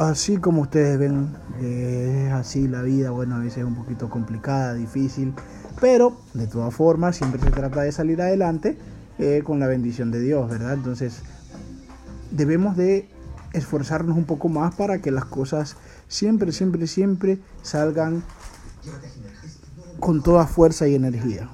Así como ustedes ven, es así la vida, bueno, a veces es un poquito complicada, difícil, pero de todas formas siempre se trata de salir adelante eh, con la bendición de Dios, ¿verdad? Entonces debemos de esforzarnos un poco más para que las cosas siempre, siempre, siempre salgan con toda fuerza y energía.